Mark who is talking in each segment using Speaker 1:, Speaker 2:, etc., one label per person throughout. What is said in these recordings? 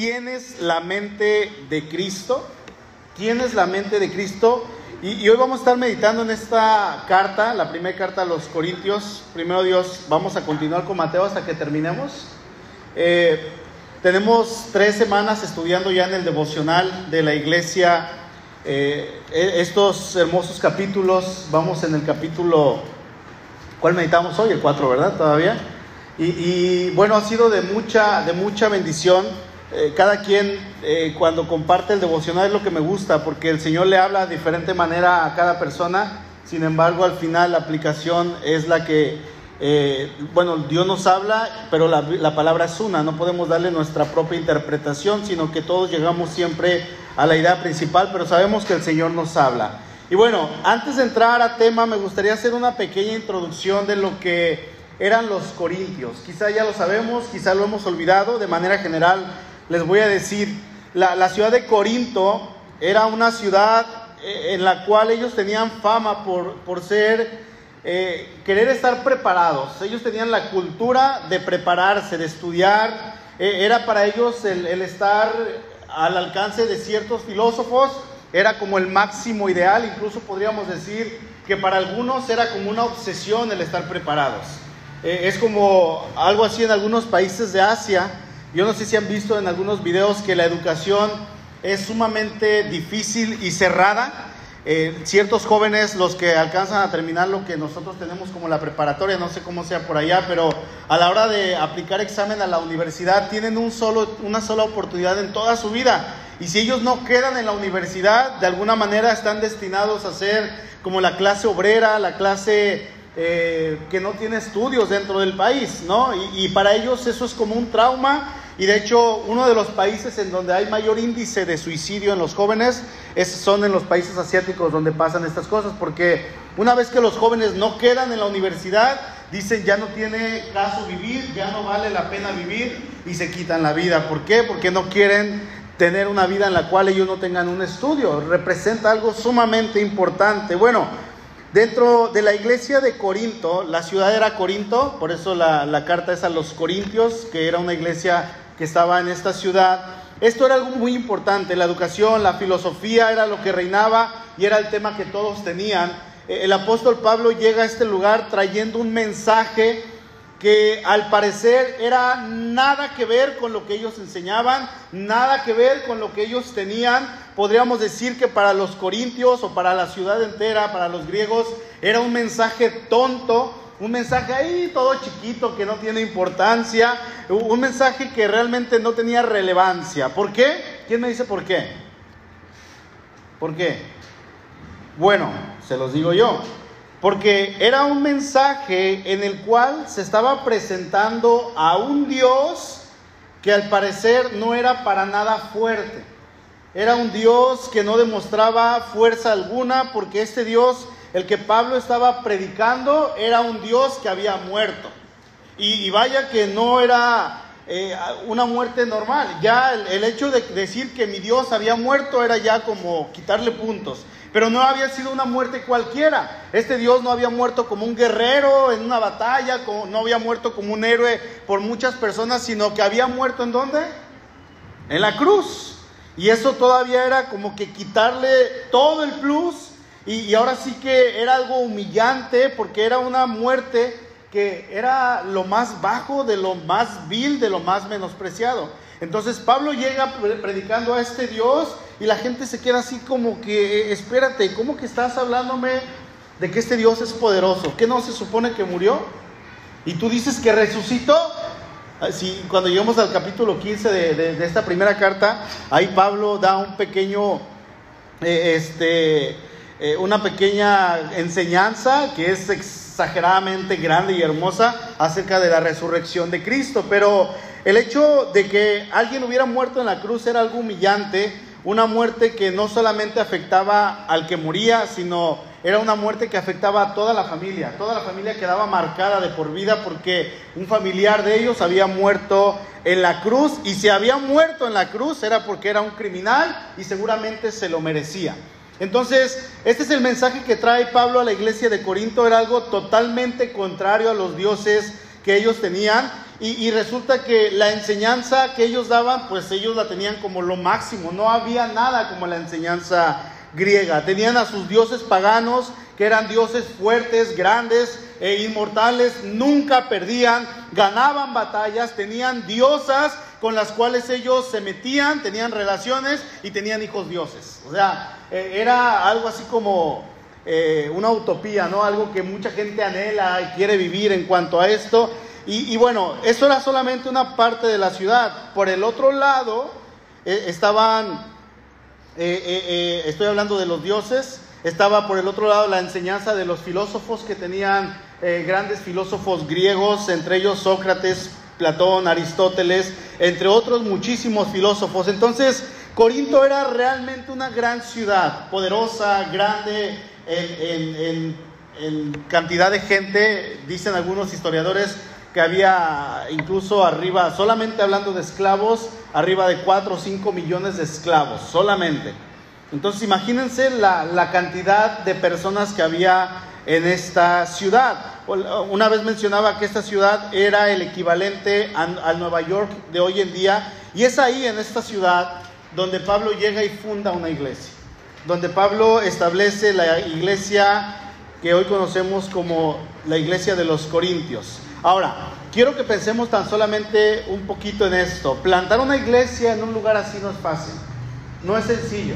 Speaker 1: ¿tienes la mente de Cristo? ¿Tienes la mente de Cristo? Y, hoy vamos a estar meditando en esta carta, la primera carta a los Corintios. Primero Dios, vamos a continuar con Mateo hasta que terminemos. Eh, tenemos tres semanas estudiando ya en el devocional de la iglesia eh, e, estos hermosos capítulos. Vamos en el capítulo, ¿cuál meditamos hoy? El 4, ¿verdad? Todavía. Y, bueno, ha sido de mucha, de mucha bendición. Eh, cada quien eh, cuando comparte el devocional es lo que me gusta, porque el Señor le habla de diferente manera a cada persona. Sin embargo, al final la aplicación es la que, eh, bueno, Dios nos habla, pero la, la palabra es una. No podemos darle nuestra propia interpretación, sino que todos llegamos siempre a la idea principal, pero sabemos que el Señor nos habla. Y bueno, antes de entrar a tema, me gustaría hacer una pequeña introducción de lo que eran los corintios. Quizá ya lo sabemos, quizá lo hemos olvidado. De manera general, les voy a decir, la, ciudad de Corinto era una ciudad eh, en la cual ellos tenían fama por, por ser, eh, querer estar preparados. Ellos tenían la cultura de prepararse, de estudiar. Eh, era para ellos el, estar al alcance de ciertos filósofos, era como el máximo ideal, incluso podríamos decir que para algunos era como una obsesión el estar preparados. Es como algo así en algunos países de Asia. Yo no sé si han visto en algunos videos que la educación es sumamente difícil y cerrada. Eh, ciertos jóvenes, los que alcanzan a terminar lo que nosotros tenemos como la preparatoria, no sé cómo sea por allá, pero a la hora de aplicar examen a la universidad tienen un solo, una sola oportunidad en toda su vida. Y si ellos no quedan en la universidad, de alguna manera están destinados a ser como la clase obrera, la clase eh, que no tiene estudios dentro del país, ¿no? Y, para ellos eso es como un trauma. Y de hecho, uno de los países en donde hay mayor índice de suicidio en los jóvenes es, son en los países asiáticos donde pasan estas cosas, porque una vez que los jóvenes no quedan en la universidad, dicen ya no tiene caso vivir, ya no vale la pena vivir y se quitan la vida. ¿Por qué? Porque no quieren tener una vida en la cual ellos no tengan un estudio. Representa algo sumamente importante. Bueno, Dentro de la iglesia de Corinto, la ciudad era Corinto, por eso la, carta es a los Corintios, que era una iglesia que estaba en esta ciudad. Esto era algo muy importante, la educación, la filosofía era lo que reinaba y era el tema que todos tenían. El apóstol Pablo llega a este lugar trayendo un mensaje que al parecer era nada que ver con lo que ellos enseñaban, nada que ver con lo que ellos tenían. Podríamos decir que para los corintios o para la ciudad entera, para los griegos, era un mensaje tonto, un mensaje ahí todo chiquito que no tiene importancia, un mensaje que realmente no tenía relevancia. ¿Por qué? ¿Quién me dice por qué? ¿Por qué? Bueno, se los digo yo. Porque era un mensaje en el cual se estaba presentando a un Dios que al parecer no era para nada fuerte. Era un Dios que no demostraba fuerza alguna porque este Dios, el que Pablo estaba predicando, era un Dios que había muerto. Y, vaya que no era eh, una muerte normal. Ya el hecho de decir que mi Dios había muerto era ya como quitarle puntos. Pero no había sido una muerte cualquiera. Este Dios no había muerto como un guerrero en una batalla, no había muerto como un héroe por muchas personas, sino que había muerto en dónde? En la cruz. Y eso todavía era como que quitarle todo el plus. Y, ahora sí que era algo humillante porque era una muerte que era lo más bajo, de lo más vil, de lo más menospreciado. Entonces Pablo llega predicando a este Dios y la gente se queda así como que, eh, espérate, ¿cómo que estás hablándome de que este Dios es poderoso? ¿Qué no se supone que murió? Y tú dices que resucitó. Ah, sí, cuando llegamos al capítulo 15 de, esta primera carta, ahí Pablo da un pequeño, eh, este, eh, una pequeña enseñanza que es exageradamente grande y hermosa acerca de la resurrección de Cristo. Pero el hecho de que alguien hubiera muerto en la cruz era algo humillante, una muerte que no solamente afectaba al que moría, sino era una muerte que afectaba a toda la familia. Toda la familia quedaba marcada de por vida porque un familiar de ellos había muerto en la cruz y si había muerto en la cruz era porque era un criminal y seguramente se lo merecía. Entonces, este es el mensaje que trae Pablo a la iglesia de Corinto, era algo totalmente contrario a los dioses que ellos tenían y, resulta que la enseñanza que ellos daban, pues ellos la tenían como lo máximo. No había nada como la enseñanza griega. Tenían a sus dioses paganos, que eran dioses fuertes, grandes e inmortales. Nunca perdían, ganaban batallas, tenían diosas con las cuales ellos se metían, tenían relaciones y tenían hijos dioses. O sea, eh, era algo así como eh, una utopía, ¿no? Algo que mucha gente anhela y quiere vivir en cuanto a esto. Y, bueno, eso era solamente una parte de la ciudad. Por el otro lado, eh, estaban, estoy hablando de los dioses, estaba por el otro lado la enseñanza de los filósofos que tenían grandes filósofos griegos, entre ellos Sócrates, Platón, Aristóteles, entre otros muchísimos filósofos. Entonces, Corinto era realmente una gran ciudad, poderosa, grande en, cantidad de gente, dicen algunos historiadores, que había incluso arriba, solamente hablando de esclavos, arriba de 4 o 5 millones de esclavos, solamente. Entonces imagínense la, cantidad de personas que había en esta ciudad. Una vez mencionaba que esta ciudad era el equivalente al Nueva York de hoy en día, y es ahí, en esta ciudad, donde Pablo llega y funda una iglesia, donde Pablo establece la iglesia que hoy conocemos como la iglesia de los Corintios. Ahora, quiero que pensemos tan solamente un poquito en esto. Plantar una iglesia en un lugar así no es fácil, no es sencillo.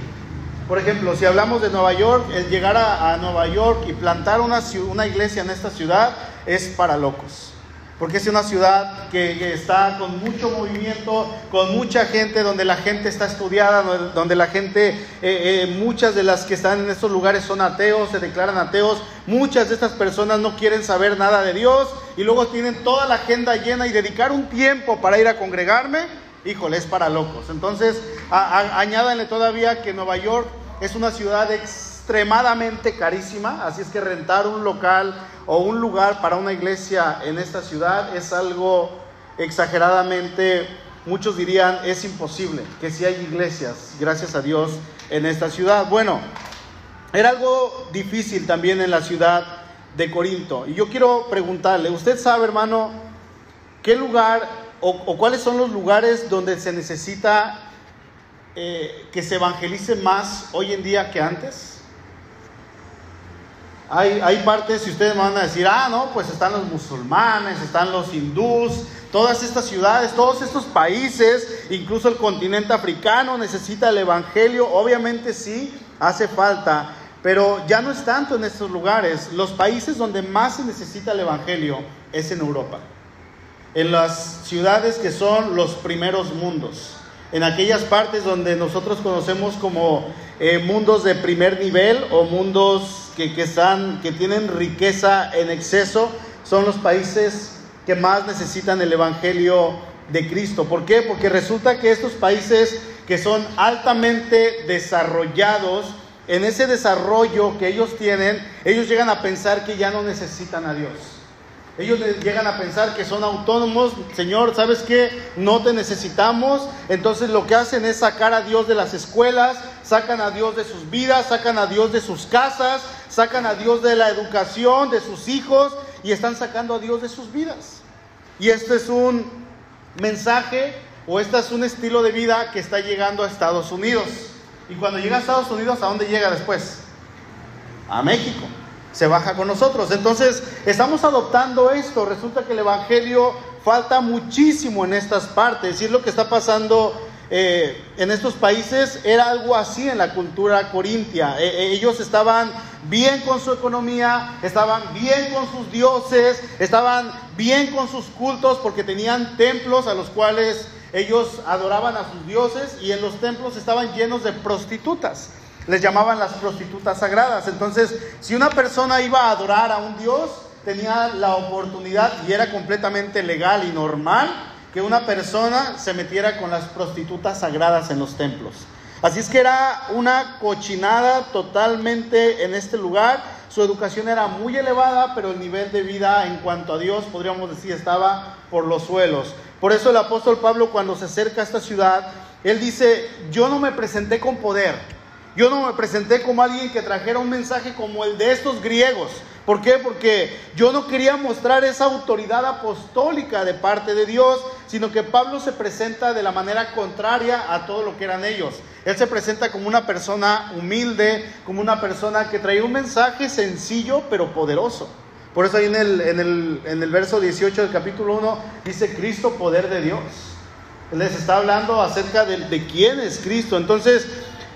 Speaker 1: Por ejemplo, si hablamos de Nueva York, el llegar a, Nueva York y plantar una, iglesia en esta ciudad es para locos porque es una ciudad que, está con mucho movimiento, con mucha gente, donde la gente está estudiada, donde la gente, eh, eh, muchas de las que están en estos lugares son ateos, se declaran ateos, muchas de estas personas no quieren saber nada de Dios y luego tienen toda la agenda llena y dedicar un tiempo para ir a congregarme, híjole, es para locos. Entonces, añádanle todavía que Nueva York es una ciudad extremadamente carísima, así es que rentar un local o un lugar para una iglesia en esta ciudad es algo exageradamente, muchos dirían, es imposible, que si hay iglesias, gracias a Dios, en esta ciudad. Bueno, era algo difícil también en la ciudad de Corinto. Y yo quiero preguntarle, ¿usted sabe, hermano, qué lugar o, cuáles son los lugares donde se necesita eh, que se evangelice más hoy en día que antes? Hay, hay partes, si ustedes me van a decir, ah, no, pues están los musulmanes, están los hindús, todas estas ciudades, todos estos países, incluso el continente africano necesita el Evangelio, obviamente sí, hace falta, pero ya no es tanto en estos lugares. Los países donde más se necesita el Evangelio es en Europa, en las ciudades que son los primeros mundos, en aquellas partes donde nosotros conocemos como eh, mundos de primer nivel o mundos que, están, que tienen riqueza en exceso son los países que más necesitan el Evangelio de Cristo. ¿Por qué? Porque resulta que estos países que son altamente desarrollados, en ese desarrollo que ellos tienen, ellos llegan a pensar que ya no necesitan a Dios. Ellos llegan a pensar que son autónomos, Señor, ¿sabes qué? No te necesitamos. Entonces lo que hacen es sacar a Dios de las escuelas, sacan a Dios de sus vidas, sacan a Dios de sus casas, sacan a Dios de la educación de sus hijos y están sacando a Dios de sus vidas. Y este es un mensaje o este es un estilo de vida que está llegando a Estados Unidos. Y cuando llega a Estados Unidos, ¿a dónde llega después? A México se baja con nosotros. Entonces, estamos adoptando esto. Resulta que el Evangelio falta muchísimo en estas partes. Y lo que está pasando eh, en estos países. Era algo así en la cultura corintia. Eh, eh, ellos estaban bien con su economía, estaban bien con sus dioses, estaban bien con sus cultos porque tenían templos a los cuales ellos adoraban a sus dioses y en los templos estaban llenos de prostitutas les llamaban las prostitutas sagradas. Entonces, si una persona iba a adorar a un dios, tenía la oportunidad y era completamente legal y normal que una persona se metiera con las prostitutas sagradas en los templos. Así es que era una cochinada totalmente en este lugar. Su educación era muy elevada, pero el nivel de vida en cuanto a Dios, podríamos decir, estaba por los suelos. Por eso el apóstol Pablo cuando se acerca a esta ciudad, él dice, yo no me presenté con poder, Yo no me presenté como alguien que trajera un mensaje como el de estos griegos. ¿Por qué? Porque yo no quería mostrar esa autoridad apostólica de parte de Dios, sino que Pablo se presenta de la manera contraria a todo lo que eran ellos. Él se presenta como una persona humilde, como una persona que traía un mensaje sencillo pero poderoso. Por eso ahí en el, en el, en el verso 18 del capítulo 1 dice Cristo, poder de Dios. Les está hablando acerca de, de quién es Cristo. Entonces,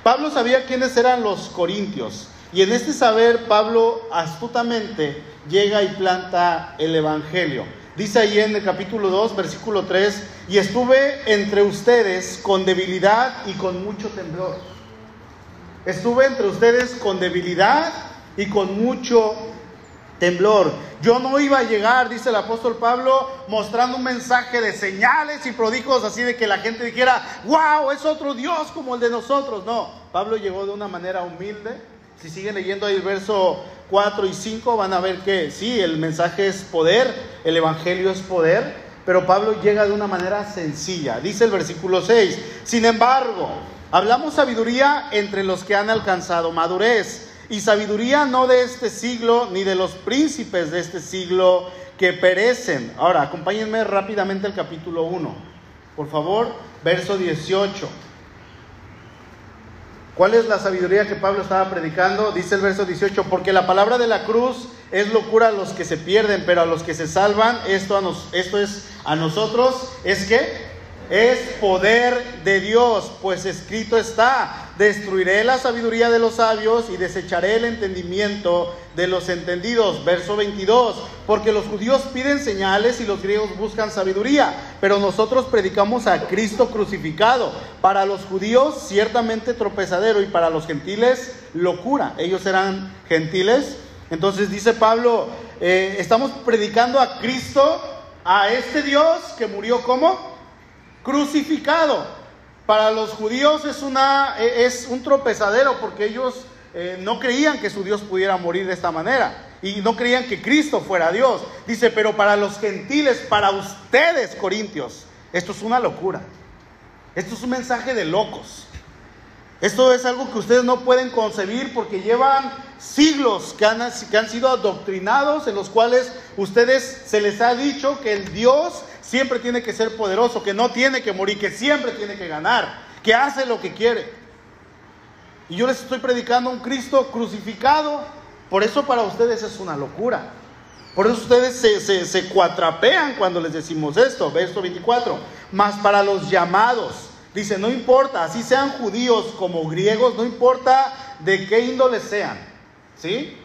Speaker 1: Pablo sabía quiénes eran los corintios. Y en este saber, Pablo astutamente llega y planta el Evangelio. Dice ahí en el capítulo 2, versículo 3, y estuve entre ustedes con debilidad y con mucho temblor. Estuve entre ustedes con debilidad y con mucho temblor. Yo no iba a llegar, dice el apóstol Pablo, mostrando un mensaje de señales y prodigios así de que la gente dijera, wow, es otro Dios como el de nosotros. No, Pablo llegó de una manera humilde, si siguen leyendo ahí el verso 4 y 5, van a ver que sí, el mensaje es poder, el evangelio es poder, pero Pablo llega de una manera sencilla. Dice el versículo 6, sin embargo, hablamos sabiduría entre los que han alcanzado madurez, y sabiduría no de este siglo, ni de los príncipes de este siglo que perecen. Ahora, acompáñenme rápidamente al capítulo 1. Por favor, verso 18. ¿Cuál es la sabiduría que Pablo estaba predicando? Dice el verso 18, porque la palabra de la cruz es locura a los que se pierden, pero a los que se salvan, esto, a nos, esto es a nosotros, es que es poder de Dios, pues escrito está, destruiré la sabiduría de los sabios y desecharé el entendimiento de los entendidos. Verso 22, porque los judíos piden señales y los griegos buscan sabiduría, pero nosotros predicamos a Cristo crucificado. Para los judíos ciertamente tropezadero y para los gentiles locura. Ellos eran gentiles. Entonces dice Pablo, eh, estamos predicando a Cristo, a este Dios que murió como crucificado. Para los judíos es, una, es un tropezadero porque ellos eh, no creían que su Dios pudiera morir de esta manera y no creían que Cristo fuera Dios. Dice, pero para los gentiles, para ustedes, corintios, esto es una locura. Esto es un mensaje de locos. Esto es algo que ustedes no pueden concebir porque llevan siglos que han, que han sido adoctrinados en los cuales ustedes se les ha dicho que el Dios siempre tiene que ser poderoso, que no tiene que morir, que siempre tiene que ganar, que hace lo que quiere. Y yo les estoy predicando un Cristo crucificado, por eso para ustedes es una locura. Por eso ustedes se, se, cuatrapean cuando les decimos esto, verso 24. Mas para los llamados, dice, no importa, así sean judíos como griegos, no importa de qué índole sean, ¿sí?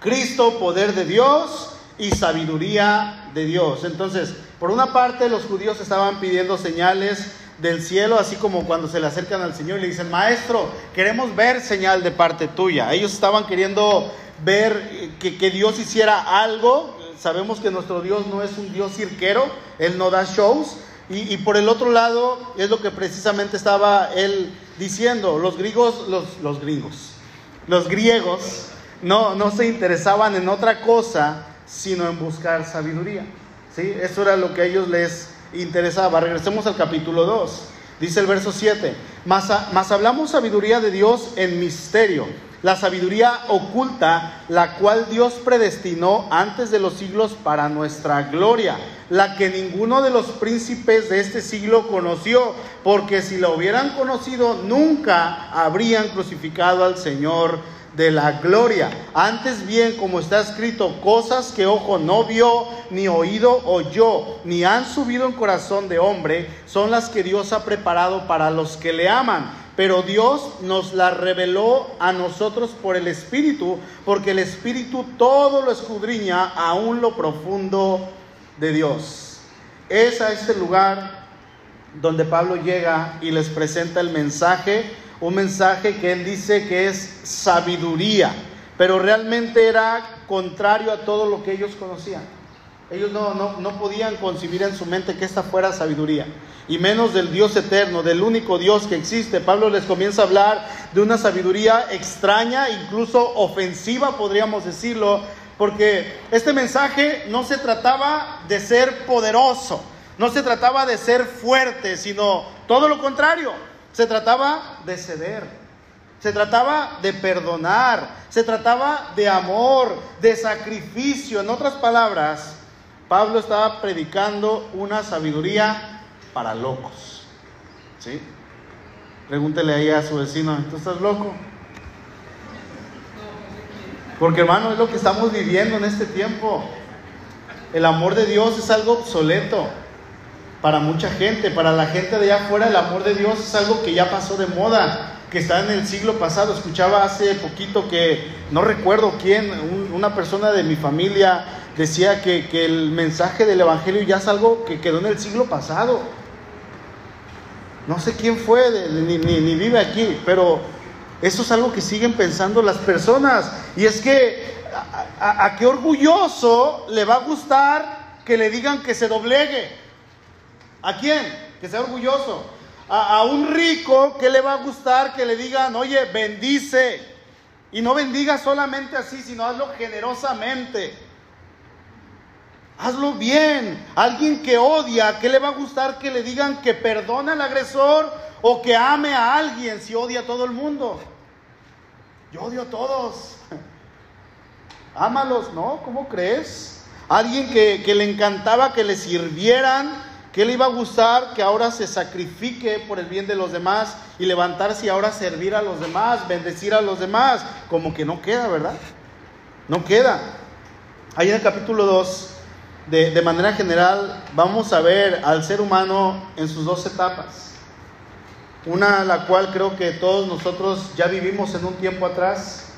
Speaker 1: Cristo, poder de Dios y sabiduría de Dios. Entonces, por una parte, los judíos estaban pidiendo señales del cielo, así como cuando se le acercan al Señor y le dicen, Maestro, queremos ver señal de parte tuya. Ellos estaban queriendo ver que, que Dios hiciera algo. Sabemos que nuestro Dios no es un Dios cirquero, Él no da shows. Y, por el otro lado, es lo que precisamente estaba él diciendo. Los griegos, los, los gringos, los griegos no, no se interesaban en otra cosa sino en buscar sabiduría. ¿Sí? Eso era lo que a ellos les interesaba. Regresemos al capítulo 2. Dice el verso 7, mas, mas hablamos sabiduría de Dios en misterio, la sabiduría oculta, la cual Dios predestinó antes de los siglos para nuestra gloria, la que ninguno de los príncipes de este siglo conoció, porque si la hubieran conocido, nunca habrían crucificado al Señor de la gloria. Antes bien, como está escrito, cosas que ojo no vio, ni oído oyó, ni han subido en corazón de hombre, son las que Dios ha preparado para los que le aman. Pero Dios nos las reveló a nosotros por el Espíritu, porque el Espíritu todo lo escudriña, aún lo profundo de Dios. Es a este lugar donde Pablo llega y les presenta el mensaje un mensaje que él dice que es sabiduría, pero realmente era contrario a todo lo que ellos conocían. Ellos no, no, podían concebir en su mente que esta fuera sabiduría, y menos del Dios eterno, del único Dios que existe. Pablo les comienza a hablar de una sabiduría extraña, incluso ofensiva, podríamos decirlo, porque este mensaje no se trataba de ser poderoso, no se trataba de ser fuerte, sino todo lo contrario se trataba de ceder. Se trataba de perdonar, se trataba de amor, de sacrificio. En otras palabras, Pablo estaba predicando una sabiduría para locos. ¿Sí? Pregúntele ahí a su vecino, ¿tú estás loco? Porque hermano, es lo que estamos viviendo en este tiempo. El amor de Dios es algo obsoleto para mucha gente, para la gente de allá afuera el amor de Dios es algo que ya pasó de moda que está en el siglo pasado. Escuchaba hace poquito que, no recuerdo quién, una persona de mi familia decía que, el mensaje del Evangelio ya es algo que quedó en el siglo pasado. No sé quién fue, ni, vive aquí, pero eso es algo que siguen pensando las personas. Y es que, a qué orgulloso le va a gustar que le digan que se doblegue? ¿A quién? Que sea orgulloso a, un rico, ¿qué le va a gustar que le digan, oye, bendice? Y no bendiga solamente así, sino hazlo generosamente. Hazlo bien. Alguien que odia, ¿qué le va a gustar que le digan que perdona al agresor o que ame a alguien si odia a todo el mundo? Yo odio a todos. Ámalos, ¿no? ¿Cómo crees? Alguien que, que le encantaba que le sirvieran ¿Qué le iba a gustar que ahora se sacrifique por el bien de los demás y levantarse y ahora servir a los demás, bendecir a los demás? Como que no queda, ¿verdad? No queda. Ahí en el capítulo 2, de, de manera general, vamos a ver al ser humano en sus dos etapas. Una la cual creo que todos nosotros ya vivimos en un tiempo atrás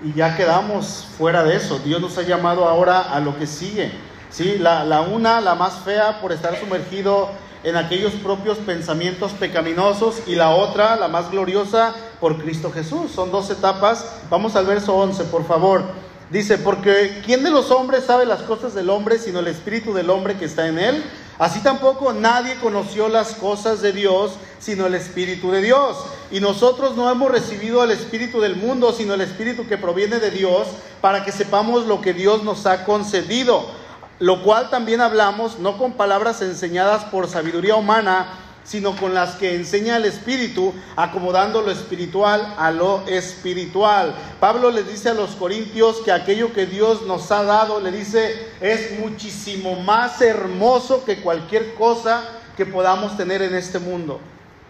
Speaker 1: y ya quedamos fuera de eso. Dios nos ha llamado ahora a lo que sigue ¿sí? La, una, la más fea, por estar sumergido en aquellos propios pensamientos pecaminosos y la otra, la más gloriosa, por Cristo Jesús. Son dos etapas. Vamos al verso 11, por favor. Dice, porque ¿quién de los hombres sabe las cosas del hombre sino el espíritu del hombre que está en él? Así tampoco nadie conoció las cosas de Dios sino el espíritu de Dios. Y nosotros no hemos recibido el espíritu del mundo sino el espíritu que proviene de Dios para que sepamos lo que Dios nos ha concedido lo cual también hablamos no con palabras enseñadas por sabiduría humana, sino con las que enseña el Espíritu, acomodando lo espiritual a lo espiritual. Pablo le dice a los corintios que aquello que Dios nos ha dado, le dice, es muchísimo más hermoso que cualquier cosa que podamos tener en este mundo.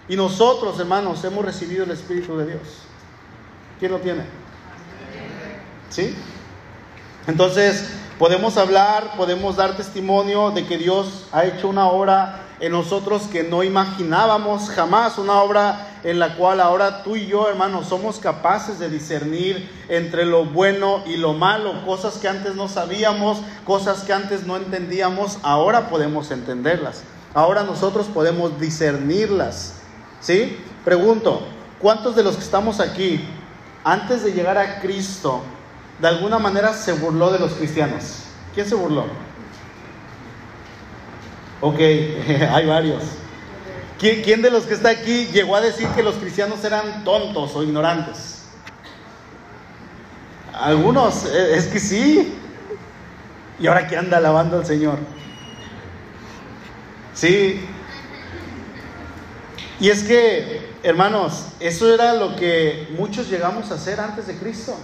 Speaker 1: Y nosotros, hermanos, hemos recibido el Espíritu de Dios. ¿Quién lo tiene? ¿Sí? Entonces, Podemos hablar, podemos dar testimonio de que Dios ha hecho una obra en nosotros que no imaginábamos jamás, una obra en la cual ahora tú y yo, hermanos, somos capaces de discernir entre lo bueno y lo malo, cosas que antes no sabíamos, cosas que antes no entendíamos, ahora podemos entenderlas. Ahora nosotros podemos discernirlas. ¿Sí? Pregunto, ¿cuántos de los que estamos aquí, antes de llegar a Cristo, de alguna manera se burló de los cristianos. ¿Quién se burló? Ok, hay varios. ¿Quién, de los que está aquí llegó a decir que los cristianos eran tontos o ignorantes? Algunos, eh, es que sí. ¿Y ahora qué anda alabando al Señor? Sí. Y es que, hermanos, eso era lo que muchos llegamos a hacer antes de Cristo.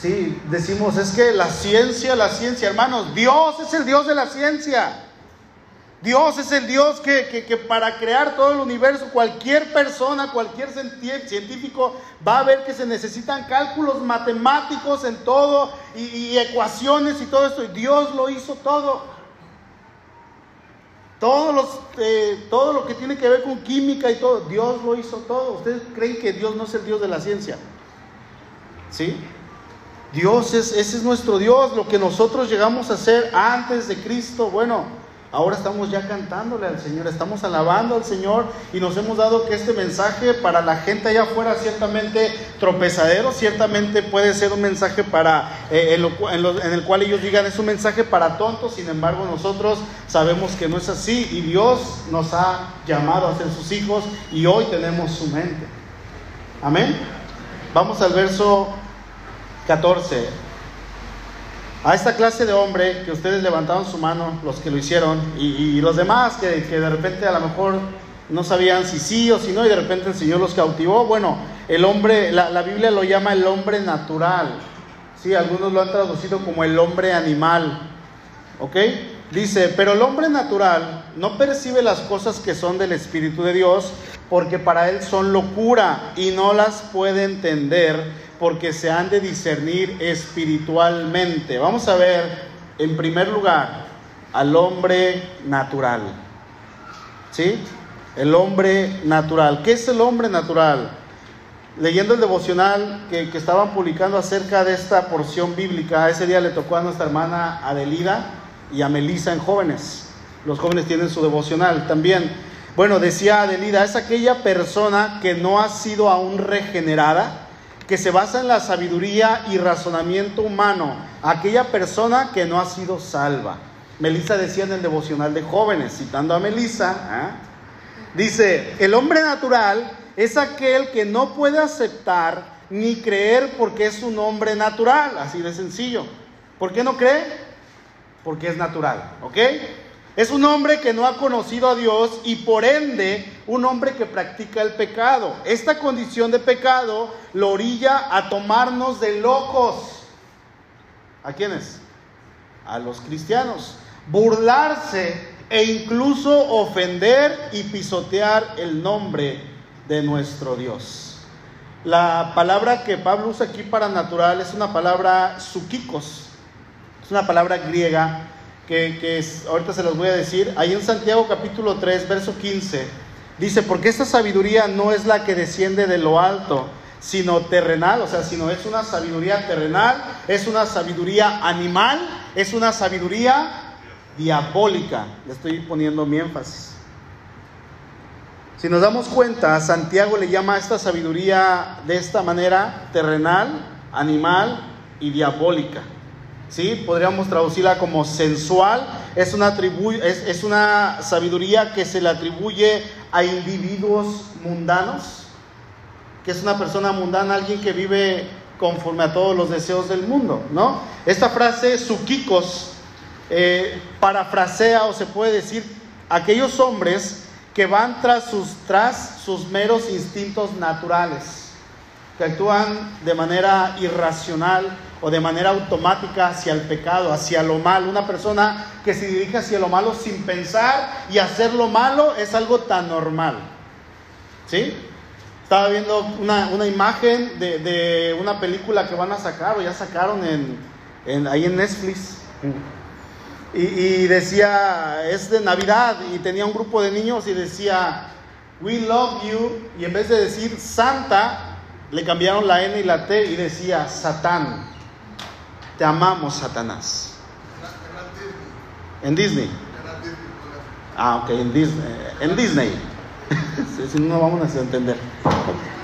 Speaker 1: Sí, decimos, es que la ciencia, la ciencia, hermanos, Dios es el Dios de la ciencia. Dios es el Dios que, para crear todo el universo, cualquier persona, cualquier científico va a ver que se necesitan cálculos matemáticos en todo y, ecuaciones y todo esto. Y Dios lo hizo todo. Todos los, eh, todo lo que tiene que ver con química y todo, Dios lo hizo todo. ¿Ustedes creen que Dios no es el Dios de la ciencia? ¿Sí? Dios es, ese es nuestro Dios, lo que nosotros llegamos a hacer antes de Cristo. Bueno, ahora estamos ya cantándole al Señor, estamos alabando al Señor y nos hemos dado que este mensaje para la gente allá afuera ciertamente tropezadero, ciertamente puede ser un mensaje para, eh, en, el cual ellos digan es un mensaje para tontos, sin embargo nosotros sabemos que no es así y Dios nos ha llamado a ser sus hijos y hoy tenemos su mente. Amén. Vamos al verso 14. A esta clase de hombre que ustedes levantaron su mano, los que lo hicieron, y, los demás que, que, de repente a lo mejor no sabían si sí o si no, y de repente el Señor los cautivó. Bueno, el hombre, la, la Biblia lo llama el hombre natural. Sí, algunos lo han traducido como el hombre animal. ¿Ok? Dice, pero el hombre natural no percibe las cosas que son del Espíritu de Dios porque para él son locura y no las puede entender porque se han de discernir espiritualmente. Vamos a ver, en primer lugar, al hombre natural. ¿Sí? El hombre natural. ¿Qué es el hombre natural? Leyendo el devocional que, que estaban publicando acerca de esta porción bíblica, ese día le tocó a nuestra hermana Adelida y a Melisa en jóvenes. Los jóvenes tienen su devocional también. Bueno, decía Adelida, es aquella persona que no ha sido aún regenerada, que se basa en la sabiduría y razonamiento humano, aquella persona que no ha sido salva. Melisa decía en el devocional de jóvenes, citando a Melisa, ¿ah? dice, el hombre natural es aquel que no puede aceptar ni creer porque es un hombre natural, así de sencillo. ¿Por qué no cree? porque es natural, ¿ok? Es un hombre que no ha conocido a Dios y por ende un hombre que practica el pecado. Esta condición de pecado lo orilla a tomarnos de locos. ¿A quiénes? A los cristianos. Burlarse e incluso ofender y pisotear el nombre de nuestro Dios. La palabra que Pablo usa aquí para natural es una palabra suquicos es una palabra griega que, ahorita se los voy a decir. Ahí en Santiago capítulo 3, verso 15, dice, porque esta sabiduría no es la que desciende de lo alto, sino terrenal, o sea, sino es una sabiduría terrenal, es una sabiduría animal, es una sabiduría diabólica. Le estoy poniendo mi énfasis. Si nos damos cuenta, Santiago le llama a esta sabiduría de esta manera terrenal, animal y diabólica. ¿Sí? Podríamos traducirla como sensual. Es una, es, es una sabiduría que se le atribuye a individuos mundanos, que es una persona mundana, alguien que vive conforme a todos los deseos del mundo, ¿no? Esta frase, suquicos, eh, parafrasea o se puede decir aquellos hombres que van tras sus meros instintos naturales, que actúan de manera irracional, o de manera automática hacia el pecado, hacia lo malo. Una persona que se dirige hacia lo malo sin pensar y hacer lo malo es algo tan normal. ¿Sí? Estaba viendo una, imagen de, una película que van a sacar o ya sacaron en, ahí en Netflix. Y, y, decía, es de Navidad y tenía un grupo de niños y decía, We love you. Y en vez de decir Santa, le cambiaron la N y la T y decía Satán. Te amamos, Satanás. En Disney. Ah, ok, en Disney. En Disney. si no vamos a entender.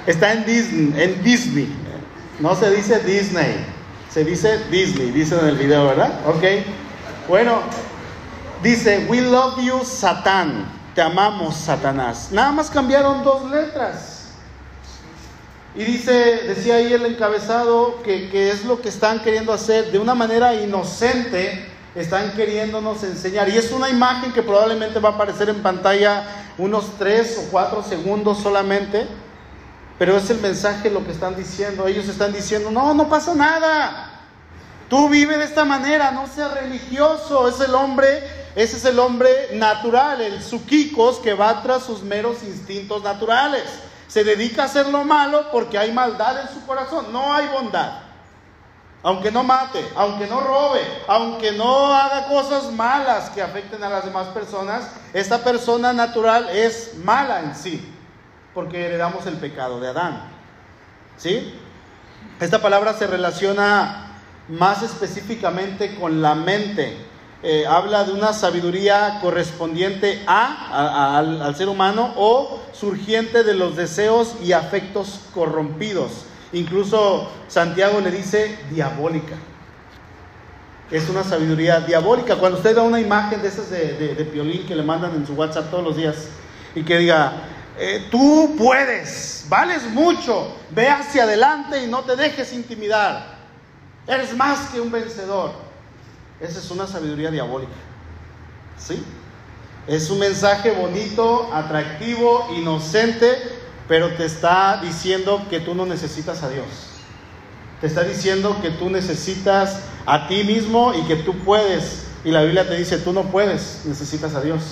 Speaker 1: Está en Disney, en Disney. No se dice Disney, se dice Disney, dice en el video, ¿verdad? Ok. Bueno, dice, we love you, Satán. Te amamos, Satanás. Nada más cambiaron dos letras. Y dice, decía ahí el encabezado que, es lo que están queriendo hacer de una manera inocente, están queriéndonos enseñar. Y es una imagen que probablemente va a aparecer en pantalla unos tres o cuatro segundos solamente, pero es el mensaje lo que están diciendo. Ellos están diciendo, no, no pasa nada. Tú vive de esta manera, no seas religioso. Es el hombre, ese es el hombre natural, el suquicos que va tras sus meros instintos naturales se dedica a hacer lo malo porque hay maldad en su corazón, no hay bondad. Aunque no mate, aunque no robe, aunque no haga cosas malas que afecten a las demás personas, esta persona natural es mala en sí, porque heredamos el pecado de Adán. ¿Sí? Esta palabra se relaciona más específicamente con la mente, eh, habla de una sabiduría correspondiente a, al, ser humano o surgiente de los deseos y afectos corrompidos. Incluso Santiago le dice diabólica. Es una sabiduría diabólica. Cuando usted da una imagen de esas de, de, Piolín que le mandan en su WhatsApp todos los días y que diga, eh, tú puedes, vales mucho, ve hacia adelante y no te dejes intimidar. Eres más que un vencedor. Esa es una sabiduría diabólica. ¿Sí? Es un mensaje bonito, atractivo, inocente, pero te está diciendo que tú no necesitas a Dios. Te está diciendo que tú necesitas a ti mismo y que tú puedes. Y la Biblia te dice, tú no puedes, necesitas a Dios.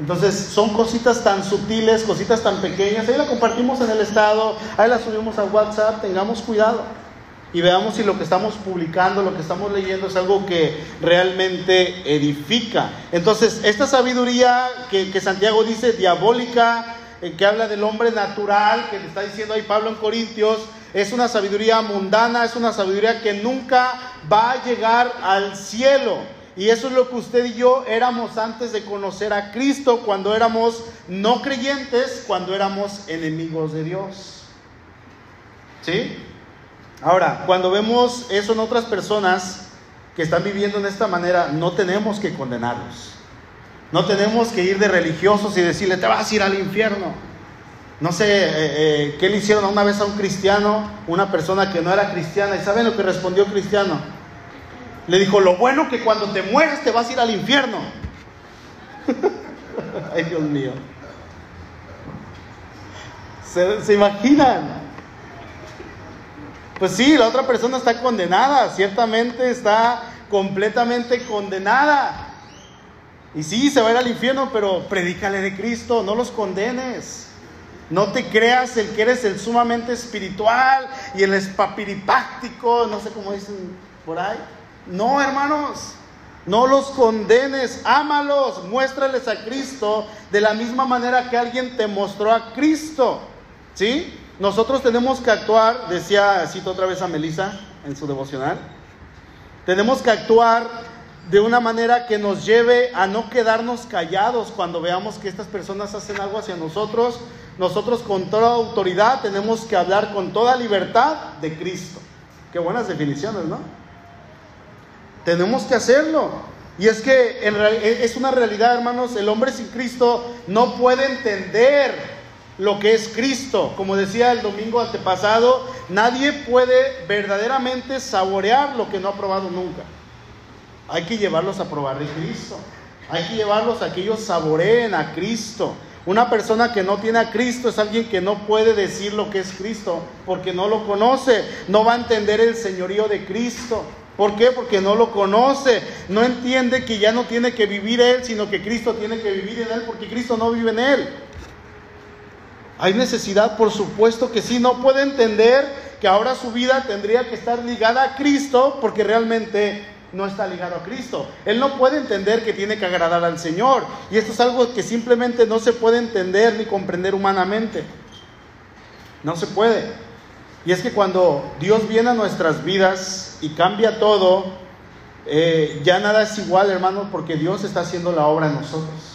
Speaker 1: Entonces son cositas tan sutiles, cositas tan pequeñas. Ahí la compartimos en el estado, ahí la subimos a WhatsApp, tengamos cuidado. Y veamos si lo que estamos publicando, lo que estamos leyendo es algo que realmente edifica. Entonces, esta sabiduría que, Santiago dice diabólica, que habla del hombre natural, que le está diciendo ahí Pablo en Corintios, es una sabiduría mundana, es una sabiduría que nunca va a llegar al cielo. Y eso es lo que usted y yo éramos antes de conocer a Cristo, cuando éramos no creyentes, cuando éramos enemigos de Dios. ¿Sí? Ahora, cuando vemos eso en otras personas que están viviendo en esta manera, no tenemos que condenarlos. No tenemos que ir de religiosos y decirle, te vas a ir al infierno. No sé eh, eh, qué le hicieron una vez a un cristiano, una persona que no era cristiana. ¿Y saben lo que respondió cristiano? Le dijo, lo bueno que cuando te mueras te vas a ir al infierno. Ay, Dios mío. ¿Se, ¿Se imaginan? Pues sí, la otra persona está condenada, ciertamente está completamente condenada. Y sí, se va a ir al infierno, pero predícale de Cristo, no los condenes. No te creas el que eres el sumamente espiritual y el espapiripáctico, no sé cómo dicen por ahí. No, hermanos, no los condenes, ámalos, muéstrales a Cristo de la misma manera que alguien te mostró a Cristo. ¿Sí? Nosotros tenemos que actuar, decía, cito otra vez a Melissa en su devocional, tenemos que actuar de una manera que nos lleve a no quedarnos callados cuando veamos que estas personas hacen algo hacia nosotros. Nosotros con toda autoridad tenemos que hablar con toda libertad de Cristo. Qué buenas definiciones, ¿no? Tenemos que hacerlo. Y es que es una realidad, hermanos, el hombre sin Cristo no puede entender lo que es Cristo. Como decía el domingo antepasado, nadie puede verdaderamente saborear lo que no ha probado nunca. Hay que llevarlos a probar de Cristo. Hay que llevarlos a que ellos saboreen a Cristo. Una persona que no tiene a Cristo es alguien que no puede decir lo que es Cristo porque no lo conoce, no va a entender el señorío de Cristo. ¿Por qué? Porque no lo conoce, no entiende que ya no tiene que vivir Él, sino que Cristo tiene que vivir en Él porque Cristo no vive en Él. Hay necesidad, por supuesto que sí, no puede entender que ahora su vida tendría que estar ligada a Cristo porque realmente no está ligado a Cristo. Él no puede entender que tiene que agradar al Señor. Y esto es algo que simplemente no se puede entender ni comprender humanamente. No se puede. Y es que cuando Dios viene a nuestras vidas y cambia todo, eh, ya nada es igual, hermanos, porque Dios está haciendo la obra en nosotros.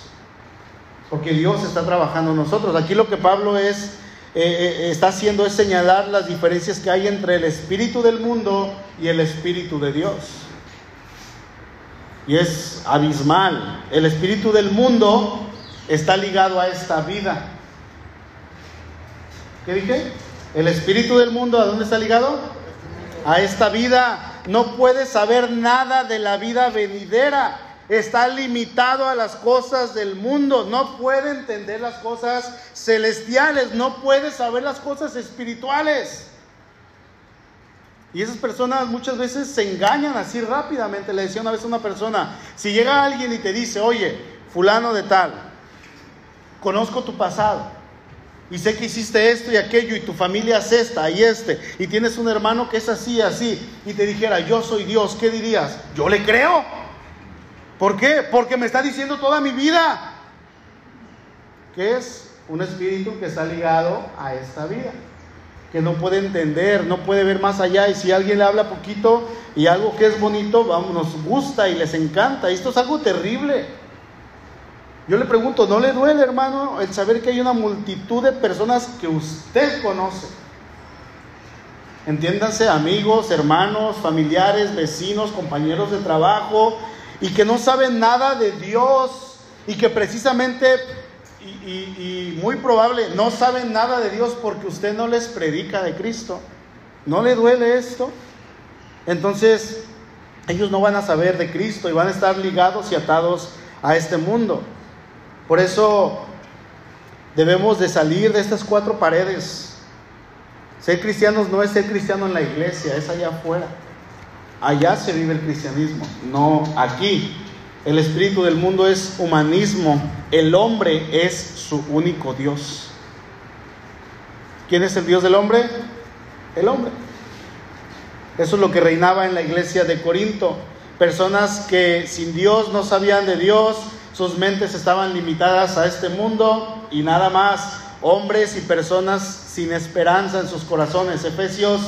Speaker 1: Porque Dios está trabajando en nosotros. Aquí lo que Pablo es, eh, eh, está haciendo es señalar las diferencias que hay entre el espíritu del mundo y el espíritu de Dios y es abismal. El espíritu del mundo está ligado a esta vida. ¿Qué dije? El espíritu del mundo, ¿a dónde está ligado? A esta vida. No puede saber nada de la vida venidera. Está limitado a las cosas del mundo. No puede entender las cosas celestiales. No puede saber las cosas espirituales. Y esas personas muchas veces se engañan así rápidamente. Le decía una vez a una persona, si llega alguien y te dice, oye, fulano de tal, conozco tu pasado y sé que hiciste esto y aquello y tu familia es esta y este y tienes un hermano que es así y así y te dijera, yo soy Dios, ¿qué dirías? Yo le creo. ¿Por qué? Porque me está diciendo toda mi vida que es un espíritu que está ligado a esta vida que no puede entender, no puede ver más allá. Y si alguien le habla poquito y algo que es bonito, vamos, nos gusta y les encanta. Esto es algo terrible. Yo le pregunto, ¿no le duele, hermano, el saber que hay una multitud de personas que usted conoce? Entiéndanse, amigos, hermanos, familiares, vecinos, compañeros de trabajo, y que no saben nada de Dios y que precisamente y, muy probable no saben nada de Dios porque usted no les predica de Cristo. ¿No le duele esto? Entonces, ellos no van a saber de Cristo y van a estar ligados y atados a este mundo. Por eso debemos de salir de estas cuatro paredes. Ser cristianos no es ser cristiano en la iglesia, es allá afuera. Allá se vive el cristianismo, no aquí. El espíritu del mundo es humanismo, el hombre es su único Dios. ¿Quién es el Dios del hombre? El hombre. Eso es lo que reinaba en la iglesia de Corinto. Personas que sin Dios no sabían de Dios, sus mentes estaban limitadas a este mundo y nada más. Hombres y personas sin esperanza en sus corazones. Efesios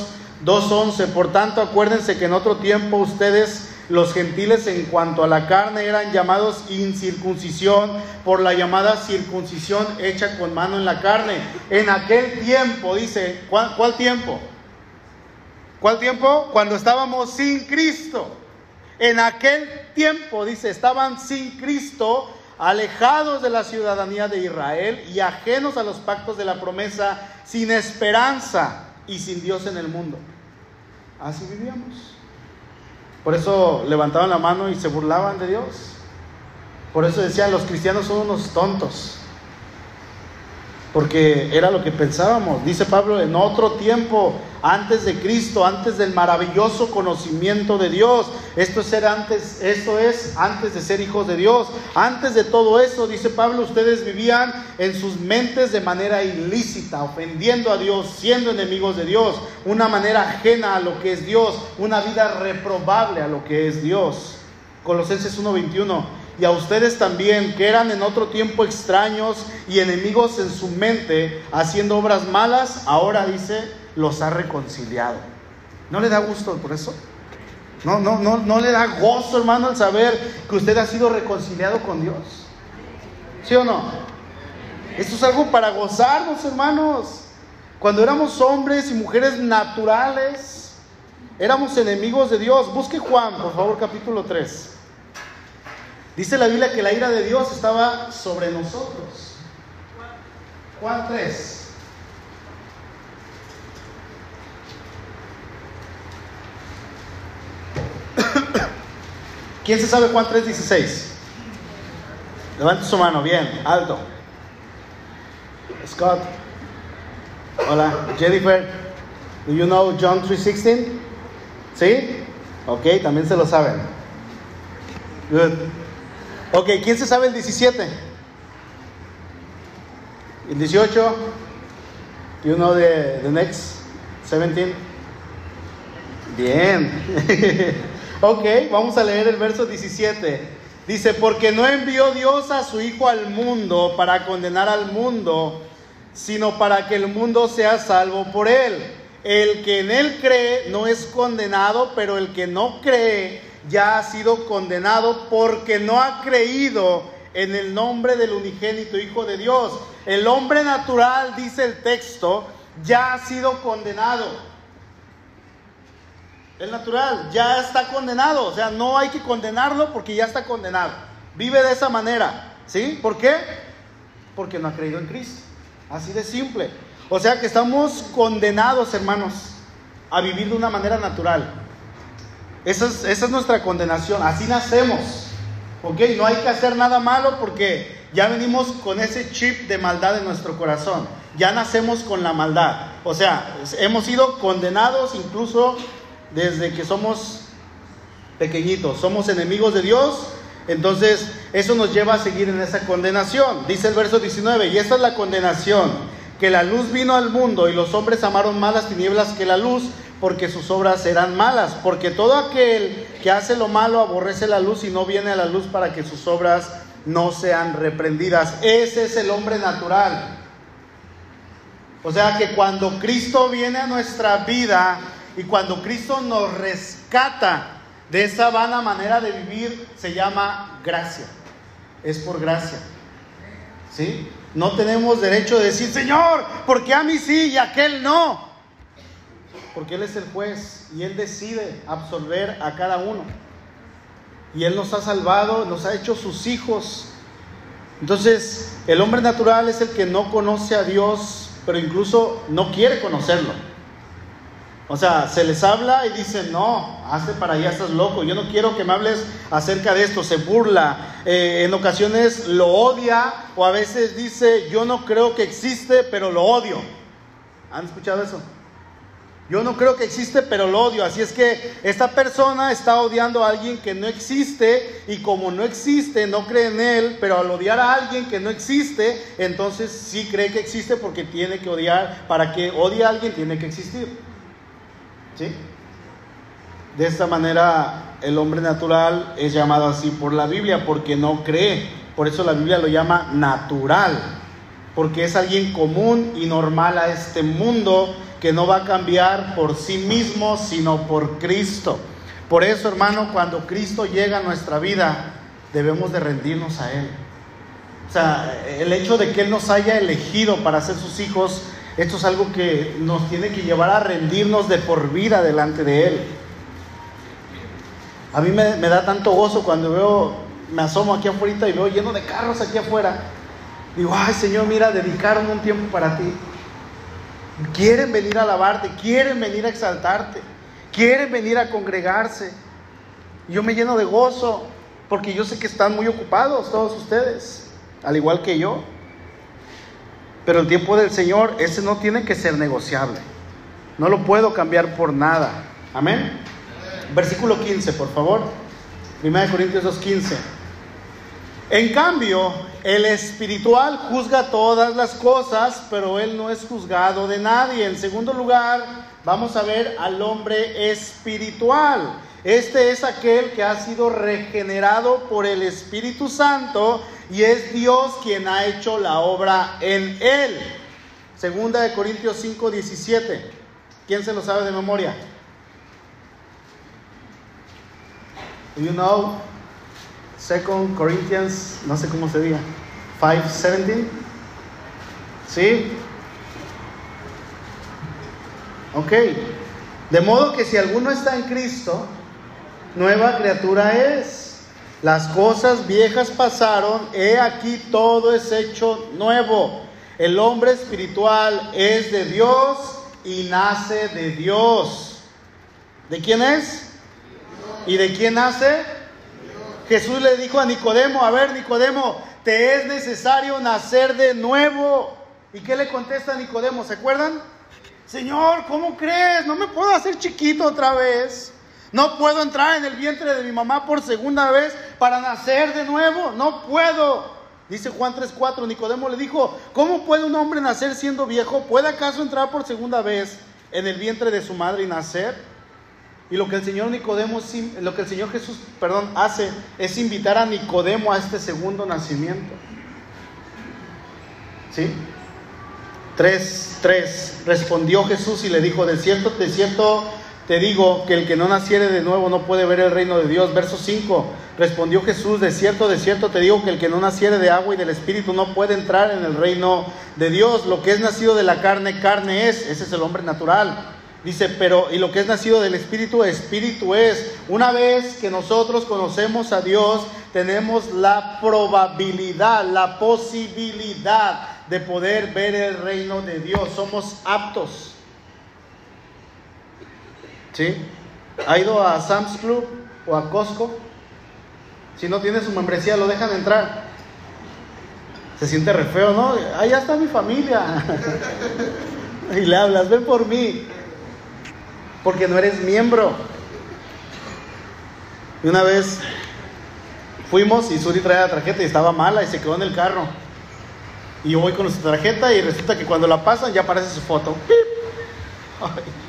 Speaker 1: 2.11. Por tanto, acuérdense que en otro tiempo ustedes, los gentiles, en cuanto a la carne, eran llamados incircuncisión por la llamada circuncisión hecha con mano en la carne. En aquel tiempo, dice, ¿cuál, cuál tiempo? ¿Cuál tiempo? Cuando estábamos sin Cristo. En aquel tiempo, dice, estaban sin Cristo, alejados de la ciudadanía de Israel y ajenos a los pactos de la promesa, sin esperanza y sin Dios en el mundo. Así vivíamos. Por eso levantaban la mano y se burlaban de Dios. Por eso decían, los cristianos son unos tontos porque era lo que pensábamos. Dice Pablo, en otro tiempo, antes de Cristo, antes del maravilloso conocimiento de Dios. Esto es, ser antes, esto es antes de ser hijos de Dios. Antes de todo eso, dice Pablo, ustedes vivían en sus mentes de manera ilícita, ofendiendo a Dios, siendo enemigos de Dios, una manera ajena a lo que es Dios, una vida reprobable a lo que es Dios. Colosenses 1:21 y a ustedes también, que eran en otro tiempo extraños y enemigos en su mente, haciendo obras malas, ahora dice, los ha reconciliado. ¿No le da gusto por eso? No, no, no, no le da gozo, hermano, al saber que usted ha sido reconciliado con Dios. ¿Sí o no? Esto es algo para gozarnos, hermanos. Cuando éramos hombres y mujeres naturales, éramos enemigos de Dios. Busque Juan, por favor, capítulo 3. Dice la Biblia que la ira de Dios estaba sobre nosotros. Juan 3. ¿Quién se sabe Juan 3, 16? Levante su mano, bien, alto. Scott. Hola, Jennifer. Do you know John 3:16? ¿Sí? Ok, también se lo saben. Good. Ok, ¿quién se sabe el 17? El 18. You know the, the next 17. Bien. ok, vamos a leer el verso 17. Dice, porque no envió Dios a su Hijo al mundo para condenar al mundo, sino para que el mundo sea salvo por él. El que en él cree no es condenado, pero el que no cree ya ha sido condenado porque no ha creído en el nombre del unigénito Hijo de Dios. El hombre natural, dice el texto, ya ha sido condenado. El natural ya está condenado, o sea, no hay que condenarlo porque ya está condenado. Vive de esa manera, ¿sí? ¿Por qué? Porque no ha creído en Cristo. Así de simple. O sea que estamos condenados, hermanos, a vivir de una manera natural. Esa es, nuestra condenación, así nacemos. ¿Ok? No hay que hacer nada malo porque ya venimos con ese chip de maldad en nuestro corazón. Ya nacemos con la maldad. O sea, hemos sido condenados incluso desde que somos pequeñitos. Somos enemigos de Dios. Entonces, eso nos lleva a seguir en esa condenación. Dice el verso 19, y esta es la condenación, que la luz vino al mundo y los hombres amaron más las tinieblas que la luz porque sus obras serán malas, porque todo aquel que hace lo malo aborrece la luz y no viene a la luz para que sus obras no sean reprendidas. Ese es el hombre natural. O sea que cuando Cristo viene a nuestra vida y cuando Cristo nos rescata de esa vana manera de vivir, se llama gracia. Es por gracia. ¿Sí? No tenemos derecho de decir, Señor, porque a mí sí y a aquel no? porque Él es el juez y Él decide absolver a cada uno. Y Él nos ha salvado, nos ha hecho sus hijos. Entonces, el hombre natural es el que no conoce a Dios, pero incluso no quiere conocerlo. O sea, se les habla y dicen, no, hazte para allá, estás loco, yo no quiero que me hables acerca de esto, se burla, eh, en ocasiones lo odia o a veces dice, yo no creo que existe, pero lo odio. ¿Han escuchado eso? Yo no creo que existe, pero lo odio. Así es que esta persona está odiando a alguien que no existe y como no existe, no cree en él, pero al odiar a alguien que no existe, entonces sí cree que existe porque tiene que odiar. Para que odie a alguien tiene que existir. ¿Sí? De esta manera el hombre natural es llamado así por la Biblia porque no cree. Por eso la Biblia lo llama natural. Porque es alguien común y normal a este mundo que no va a cambiar por sí mismo, sino por Cristo. Por eso, hermano, cuando Cristo llega a nuestra vida, debemos de rendirnos a Él. O sea, el hecho de que Él nos haya elegido para ser sus hijos, esto es algo que nos tiene que llevar a rendirnos de por vida delante de Él. A mí me, da tanto gozo cuando veo, me asomo aquí afuera y veo lleno de carros aquí afuera. Digo, ay Señor, mira, dedicaron un tiempo para ti. Quieren venir a alabarte, quieren venir a exaltarte, quieren venir a congregarse. Yo me lleno de gozo porque yo sé que están muy ocupados todos ustedes, al igual que yo. Pero el tiempo del Señor, ese no tiene que ser negociable. No lo puedo cambiar por nada. Amén. Versículo 15, por favor. 1 Corintios 2.15. En cambio, el espiritual juzga todas las cosas, pero él no es juzgado de nadie. En segundo lugar, vamos a ver al hombre espiritual. Este es aquel que ha sido regenerado por el Espíritu Santo y es Dios quien ha hecho la obra en él. Segunda de Corintios 5, 17. ¿Quién se lo sabe de memoria? Do you know Second Corinthians, no sé cómo se diga, 5:17. ¿Sí? Ok. De modo que si alguno está en Cristo, nueva criatura es. Las cosas viejas pasaron, he aquí todo es hecho nuevo. El hombre espiritual es de Dios y nace de Dios. ¿De quién es? ¿Y de quién nace? Jesús le dijo a Nicodemo, a ver Nicodemo, te es necesario nacer de nuevo. ¿Y qué le contesta Nicodemo? ¿Se acuerdan? Señor, ¿cómo crees? No me puedo hacer chiquito otra vez. No puedo entrar en el vientre de mi mamá por segunda vez para nacer de nuevo. No puedo. Dice Juan 3:4, Nicodemo le dijo, ¿cómo puede un hombre nacer siendo viejo? ¿Puede acaso entrar por segunda vez en el vientre de su madre y nacer? Y lo que el Señor Nicodemo, lo que el Señor Jesús, perdón, hace es invitar a Nicodemo a este segundo nacimiento. ¿Sí? 3, 3. Respondió Jesús y le dijo, de cierto, de cierto te digo que el que no naciere de nuevo no puede ver el reino de Dios. Verso 5. Respondió Jesús, de cierto, de cierto te digo que el que no naciere de agua y del Espíritu no puede entrar en el reino de Dios. Lo que es nacido de la carne, carne es. Ese es el hombre natural Dice, pero y lo que es nacido del Espíritu, Espíritu es. Una vez que nosotros conocemos a Dios, tenemos la probabilidad, la posibilidad de poder ver el reino de Dios. Somos aptos. ¿Sí? ¿Ha ido a Sam's Club o a Costco? Si no tiene su membresía, lo dejan entrar. Se siente re feo, ¿no? Allá está mi familia. y le hablas, ven por mí porque no eres miembro. Y una vez fuimos y Suri traía la tarjeta y estaba mala y se quedó en el carro. Y yo voy con su tarjeta y resulta que cuando la pasan ya aparece su foto.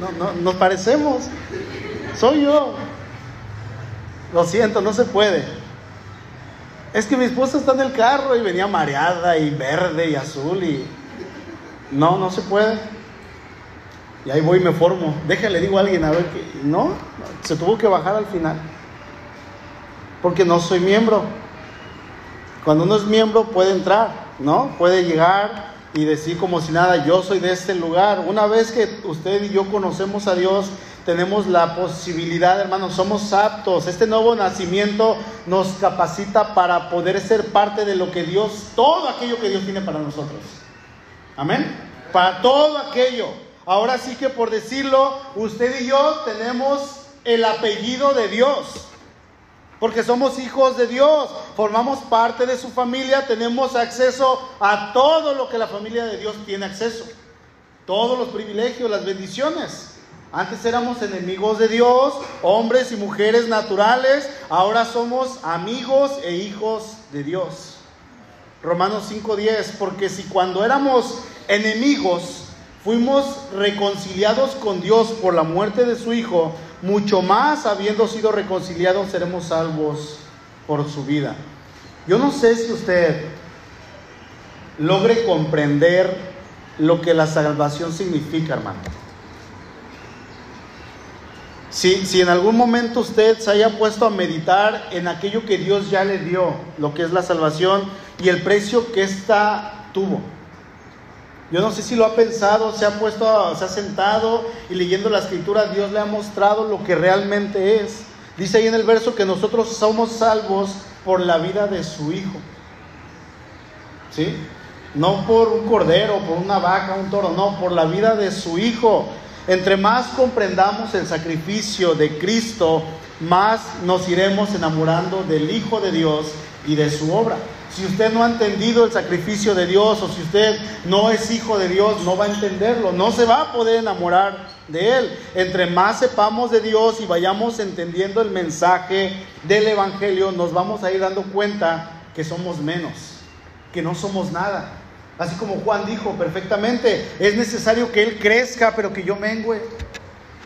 Speaker 1: no, no, nos parecemos. Soy yo. Lo siento, no se puede. Es que mi esposa está en el carro y venía mareada y verde y azul y... No, no se puede. Y ahí voy y me formo. Déjale, digo a alguien a ver que. No, se tuvo que bajar al final. Porque no soy miembro. Cuando uno es miembro puede entrar, ¿no? Puede llegar y decir como si nada, yo soy de este lugar. Una vez que usted y yo conocemos a Dios, tenemos la posibilidad, hermanos, somos aptos. Este nuevo nacimiento nos capacita para poder ser parte de lo que Dios, todo aquello que Dios tiene para nosotros. Amén. Para todo aquello. ahora sí que por decirlo, usted y yo tenemos el apellido de Dios. Porque somos hijos de Dios, formamos parte de su familia, tenemos acceso a todo lo que la familia de Dios tiene acceso. Todos los privilegios, las bendiciones. Antes éramos enemigos de Dios, hombres y mujeres naturales, ahora somos amigos e hijos de Dios. Romanos 5:10, porque si cuando éramos enemigos fuimos reconciliados con Dios por la muerte de su Hijo, mucho más habiendo sido reconciliados seremos salvos por su vida. Yo no sé si usted logre comprender lo que la salvación significa, hermano. Si, si en algún momento usted se haya puesto a meditar en aquello que Dios ya le dio, lo que es la salvación y el precio que ésta tuvo. Yo no sé si lo ha pensado, se ha puesto, se ha sentado y leyendo la escritura, Dios le ha mostrado lo que realmente es. Dice ahí en el verso que nosotros somos salvos por la vida de su Hijo. ¿Sí? No por un cordero, por una vaca, un toro, no, por la vida de su Hijo. Entre más comprendamos el sacrificio de Cristo, más nos iremos enamorando del Hijo de Dios y de su obra. Si usted no ha entendido el sacrificio de Dios o si usted no es hijo de Dios, no va a entenderlo, no se va a poder enamorar de Él. Entre más sepamos de Dios y vayamos entendiendo el mensaje del Evangelio, nos vamos a ir dando cuenta que somos menos, que no somos nada. Así como Juan dijo perfectamente, es necesario que Él crezca, pero que yo mengüe,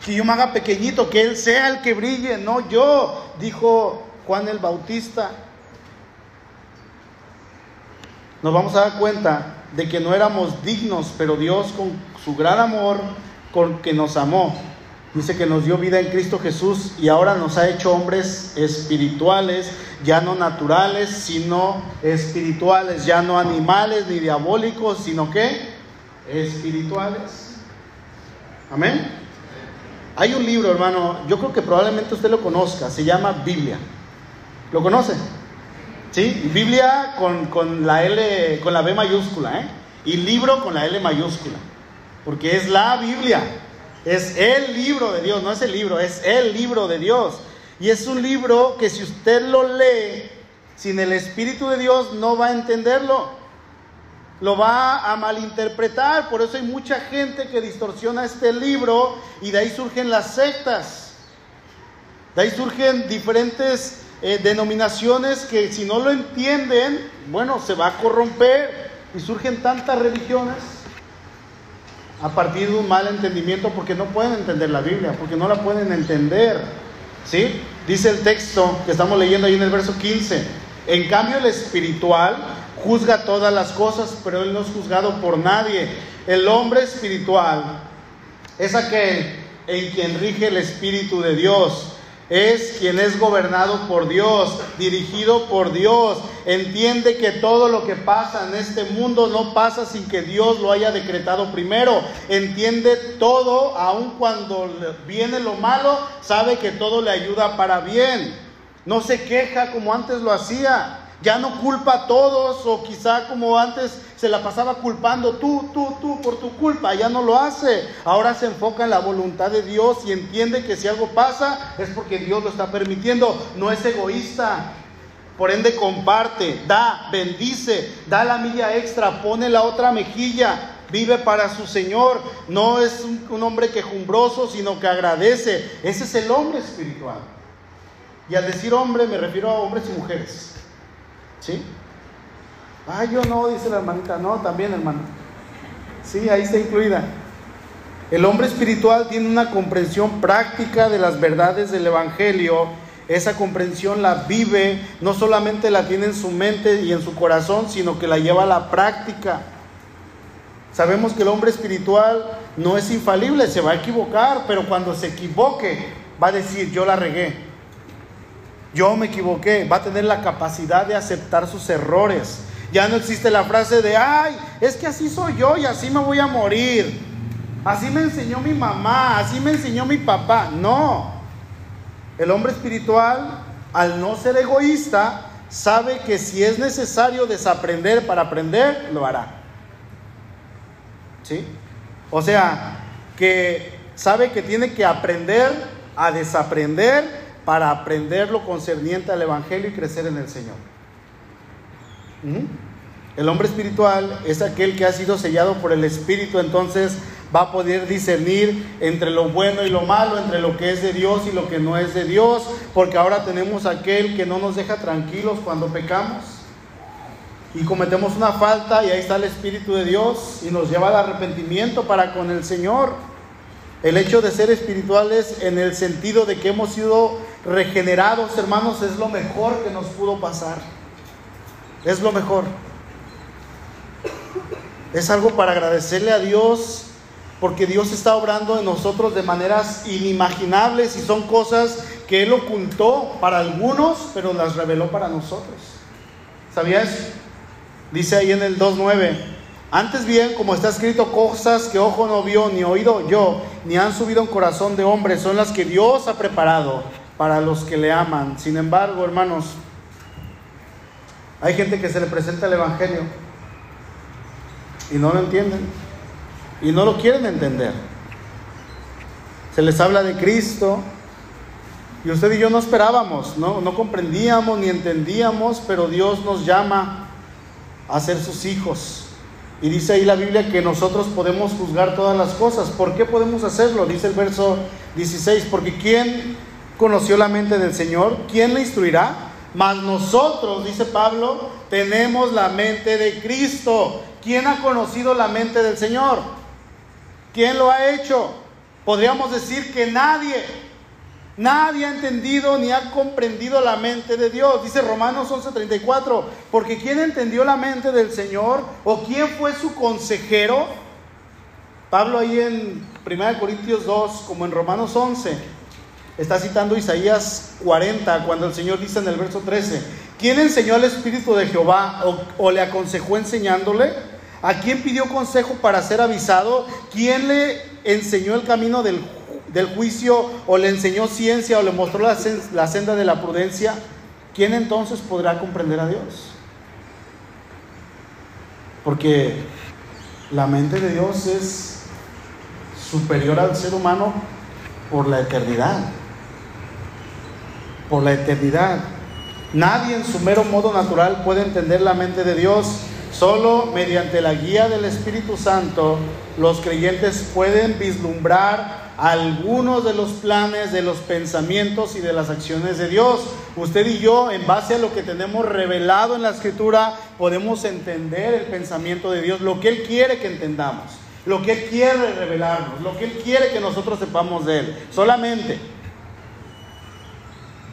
Speaker 1: que yo me haga pequeñito, que Él sea el que brille, no yo, dijo Juan el Bautista. Nos vamos a dar cuenta de que no éramos dignos, pero Dios con su gran amor, con que nos amó, dice que nos dio vida en Cristo Jesús y ahora nos ha hecho hombres espirituales, ya no naturales, sino espirituales, ya no animales ni diabólicos, sino que espirituales. Amén. Hay un libro, hermano, yo creo que probablemente usted lo conozca, se llama Biblia. ¿Lo conoce? ¿Sí? Biblia con, la L, con la B mayúscula, ¿eh? Y libro con la L mayúscula, porque es la Biblia. Es el libro de Dios, no es el libro, es el libro de Dios. Y es un libro que si usted lo lee sin el Espíritu de Dios no va a entenderlo. Lo va a malinterpretar. Por eso hay mucha gente que distorsiona este libro y de ahí surgen las sectas. De ahí surgen diferentes eh, denominaciones que si no lo entienden, bueno, se va a corromper. Y surgen tantas religiones a partir de un mal entendimiento porque no pueden entender la Biblia, porque no la pueden entender. ¿Sí? Dice el texto que estamos leyendo ahí en el verso 15. En cambio el espiritual juzga todas las cosas, pero él no es juzgado por nadie. El hombre espiritual es aquel en quien rige el Espíritu de Dios es quien es gobernado por Dios, dirigido por Dios. Entiende que todo lo que pasa en este mundo no pasa sin que Dios lo haya decretado primero. Entiende todo, aun cuando viene lo malo, sabe que todo le ayuda para bien. No se queja como antes lo hacía. Ya no culpa a todos o quizá como antes se la pasaba culpando tú, tú, tú por tu culpa. Ya no lo hace. Ahora se enfoca en la voluntad de Dios y entiende que si algo pasa es porque Dios lo está permitiendo. No es egoísta. Por ende comparte, da, bendice, da la milla extra, pone la otra mejilla, vive para su Señor. No es un, un hombre quejumbroso, sino que agradece. Ese es el hombre espiritual. Y al decir hombre me refiero a hombres y mujeres. ¿Sí? Ah, yo no, dice la hermanita. No, también, hermano. Sí, ahí está incluida. El hombre espiritual tiene una comprensión práctica de las verdades del Evangelio. Esa comprensión la vive, no solamente la tiene en su mente y en su corazón, sino que la lleva a la práctica. Sabemos que el hombre espiritual no es infalible, se va a equivocar, pero cuando se equivoque va a decir, yo la regué yo me equivoqué, va a tener la capacidad de aceptar sus errores. Ya no existe la frase de, ay, es que así soy yo y así me voy a morir. Así me enseñó mi mamá, así me enseñó mi papá. No. El hombre espiritual, al no ser egoísta, sabe que si es necesario desaprender para aprender, lo hará. ¿Sí? O sea, que sabe que tiene que aprender a desaprender para aprender lo concerniente al Evangelio y crecer en el Señor. El hombre espiritual es aquel que ha sido sellado por el Espíritu, entonces va a poder discernir entre lo bueno y lo malo, entre lo que es de Dios y lo que no es de Dios, porque ahora tenemos aquel que no nos deja tranquilos cuando pecamos y cometemos una falta y ahí está el Espíritu de Dios y nos lleva al arrepentimiento para con el Señor. El hecho de ser espirituales en el sentido de que hemos sido regenerados, hermanos, es lo mejor que nos pudo pasar. Es lo mejor. Es algo para agradecerle a Dios porque Dios está obrando en nosotros de maneras inimaginables y son cosas que Él ocultó para algunos, pero las reveló para nosotros. ¿Sabías? Dice ahí en el 2.9, antes bien, como está escrito, cosas que ojo no vio, ni oído yo, ni han subido en corazón de hombre, son las que Dios ha preparado para los que le aman. Sin embargo, hermanos, hay gente que se le presenta el Evangelio y no lo entienden y no lo quieren entender. Se les habla de Cristo y usted y yo no esperábamos, no, comprendíamos ni entendíamos, pero Dios nos llama a ser sus hijos. Y dice ahí la Biblia que nosotros podemos juzgar todas las cosas. ¿Por qué podemos hacerlo? Dice el verso 16, porque ¿quién conoció la mente del Señor? ¿Quién le instruirá? Mas nosotros, dice Pablo, tenemos la mente de Cristo. ¿Quién ha conocido la mente del Señor? ¿Quién lo ha hecho? Podríamos decir que nadie. Nadie ha entendido ni ha comprendido la mente de Dios. Dice Romanos 11:34, porque ¿quién entendió la mente del Señor o quién fue su consejero? Pablo ahí en 1 Corintios 2, como en Romanos 11, está citando Isaías 40, cuando el Señor dice en el verso 13, ¿quién enseñó al Espíritu de Jehová o, o le aconsejó enseñándole? ¿A quién pidió consejo para ser avisado? ¿Quién le enseñó el camino del del juicio o le enseñó ciencia o le mostró la, la senda de la prudencia, ¿quién entonces podrá comprender a Dios? Porque la mente de Dios es superior al ser humano por la eternidad. Por la eternidad. Nadie en su mero modo natural puede entender la mente de Dios. Solo mediante la guía del Espíritu Santo los creyentes pueden vislumbrar algunos de los planes, de los pensamientos y de las acciones de Dios. Usted y yo, en base a lo que tenemos revelado en la Escritura, podemos entender el pensamiento de Dios, lo que Él quiere que entendamos, lo que Él quiere revelarnos, lo que Él quiere que nosotros sepamos de Él. Solamente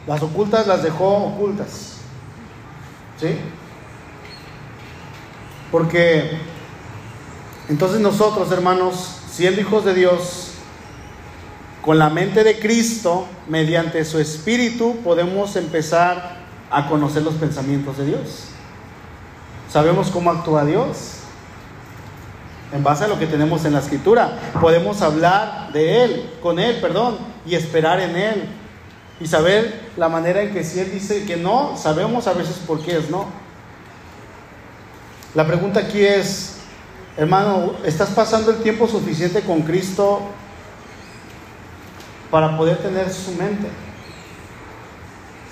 Speaker 1: las ocultas las dejó ocultas. ¿Sí? Porque entonces nosotros, hermanos, siendo hijos de Dios, con la mente de Cristo, mediante su espíritu, podemos empezar a conocer los pensamientos de Dios. Sabemos cómo actúa Dios. En base a lo que tenemos en la escritura, podemos hablar de Él, con Él, perdón, y esperar en Él. Y saber la manera en que si Él dice que no, sabemos a veces por qué es no. La pregunta aquí es, hermano, ¿estás pasando el tiempo suficiente con Cristo para poder tener su mente.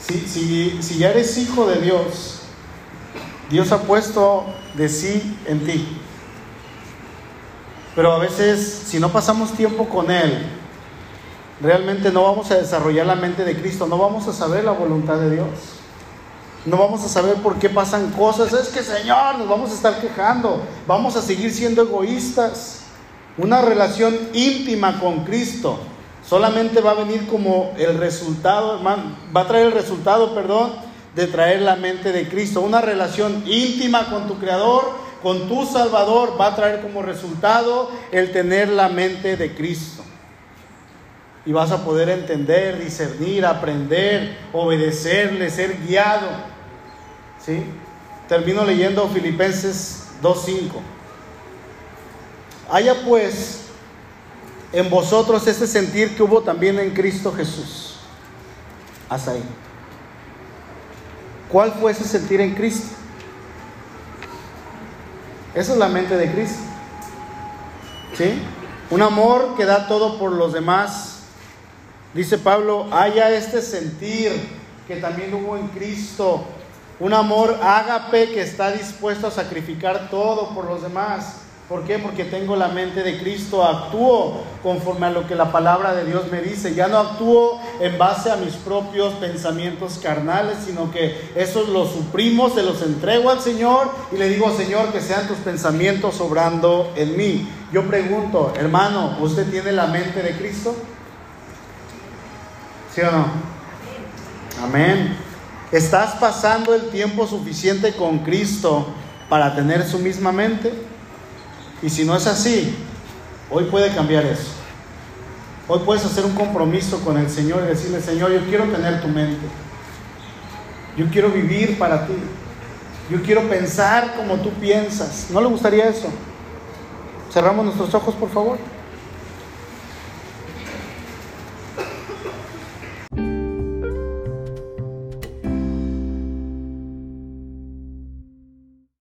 Speaker 1: Si, si, ya eres hijo de Dios, Dios ha puesto de sí en ti. Pero a veces, si no pasamos tiempo con Él, realmente no vamos a desarrollar la mente de Cristo, no vamos a saber la voluntad de Dios. No vamos a saber por qué pasan cosas. Es que, Señor, nos vamos a estar quejando. Vamos a seguir siendo egoístas. Una relación íntima con Cristo Solamente va a venir como el resultado, va a traer el resultado, perdón, de traer la mente de Cristo. Una relación íntima con tu Creador, con tu Salvador, va a traer como resultado el tener la mente de Cristo. Y vas a poder entender, discernir, aprender, obedecerle, ser guiado. ¿Sí? Termino leyendo Filipenses 2.5. Haya pues en vosotros ese sentir que hubo también en Cristo Jesús. Hasta ahí. ¿Cuál fue ese sentir en Cristo? Esa es la mente de Cristo. ¿Sí? Un amor que da todo por los demás. Dice Pablo, haya este sentir que también hubo en Cristo. Un amor ágape que está dispuesto a sacrificar todo por los demás. ¿Por qué? Porque tengo la mente de Cristo, actúo conforme a lo que la palabra de Dios me dice. Ya no actúo en base a mis propios pensamientos carnales, sino que esos los suprimo, se los entrego al Señor y le digo, Señor, que sean tus pensamientos obrando en mí. Yo pregunto, hermano, ¿usted tiene la mente de Cristo? ¿Sí o no? Amén. ¿Estás pasando el tiempo suficiente con Cristo para tener su misma mente? Y si no es así, hoy puede cambiar eso. Hoy puedes hacer un compromiso con el Señor y decirle, Señor, yo quiero tener tu mente. Yo quiero vivir para ti. Yo quiero pensar como tú piensas. ¿No le gustaría eso? Cerramos nuestros ojos, por favor.